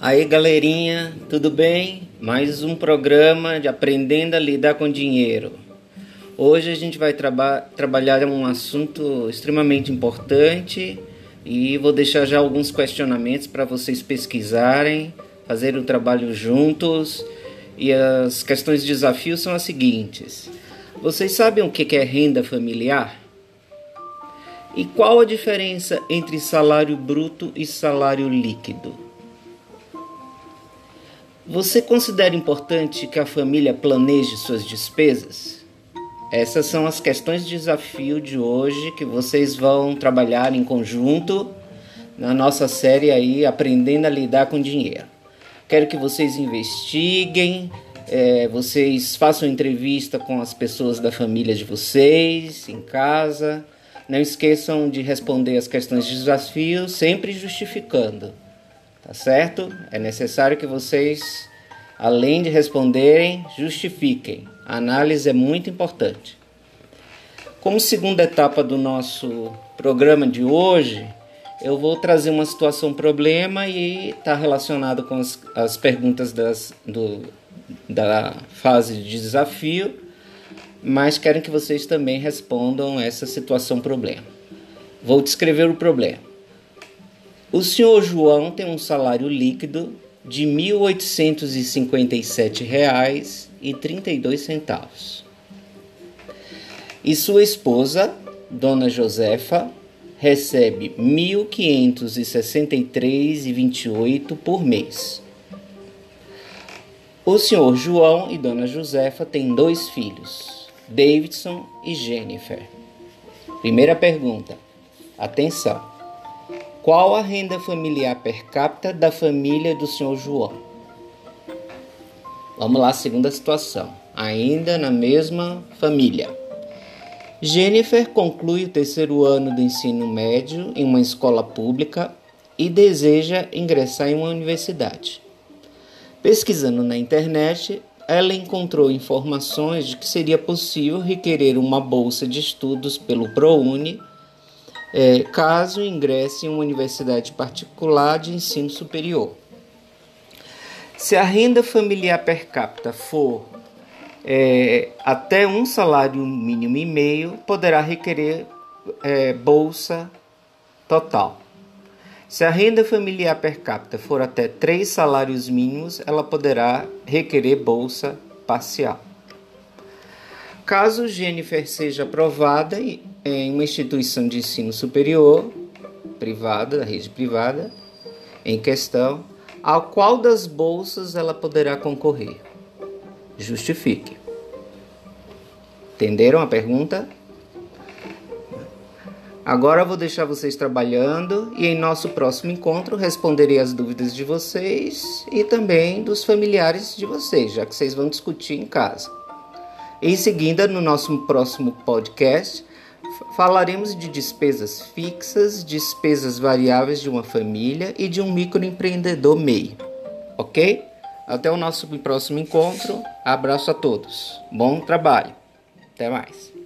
Aí galerinha, tudo bem? Mais um programa de Aprendendo a Lidar com Dinheiro. Hoje a gente vai traba trabalhar um assunto extremamente importante e vou deixar já alguns questionamentos para vocês pesquisarem, fazer o trabalho juntos. E as questões de desafio são as seguintes: Vocês sabem o que é renda familiar? E qual a diferença entre salário bruto e salário líquido? Você considera importante que a família planeje suas despesas? Essas são as questões de desafio de hoje que vocês vão trabalhar em conjunto na nossa série aí Aprendendo a Lidar com Dinheiro. Quero que vocês investiguem, é, vocês façam entrevista com as pessoas da família de vocês em casa não esqueçam de responder as questões de desafio, sempre justificando. Tá certo? É necessário que vocês, além de responderem, justifiquem. A análise é muito importante. Como segunda etapa do nosso programa de hoje, eu vou trazer uma situação problema e está relacionado com as, as perguntas das, do, da fase de desafio mas quero que vocês também respondam essa situação problema. Vou descrever o problema. O senhor João tem um salário líquido de R$ 1.857,32. E sua esposa, Dona Josefa, recebe R$ 1.563,28 por mês. O senhor João e Dona Josefa têm dois filhos, Davidson e Jennifer. Primeira pergunta. Atenção. Qual a renda familiar per capita da família do Sr. João? Vamos lá, segunda situação. Ainda na mesma família. Jennifer conclui o terceiro ano do ensino médio em uma escola pública e deseja ingressar em uma universidade. Pesquisando na internet, ela encontrou informações de que seria possível requerer uma bolsa de estudos pelo ProUni é, caso ingresse em uma universidade particular de ensino superior. Se a renda familiar per capita for é, até um salário mínimo e meio, poderá requerer é, bolsa total. Se a renda familiar per capita for até três salários mínimos, ela poderá requerer bolsa parcial. Caso Jennifer seja aprovada em uma instituição de ensino superior, privada, da rede privada, em questão, a qual das bolsas ela poderá concorrer? Justifique. Entenderam a pergunta? Agora vou deixar vocês trabalhando e em nosso próximo encontro responderei as dúvidas de vocês e também dos familiares de vocês, já que vocês vão discutir em casa. Em seguida, no nosso próximo podcast, falaremos de despesas fixas, despesas variáveis de uma família e de um microempreendedor MEI. Ok? Até o nosso próximo encontro. Abraço a todos. Bom trabalho. Até mais.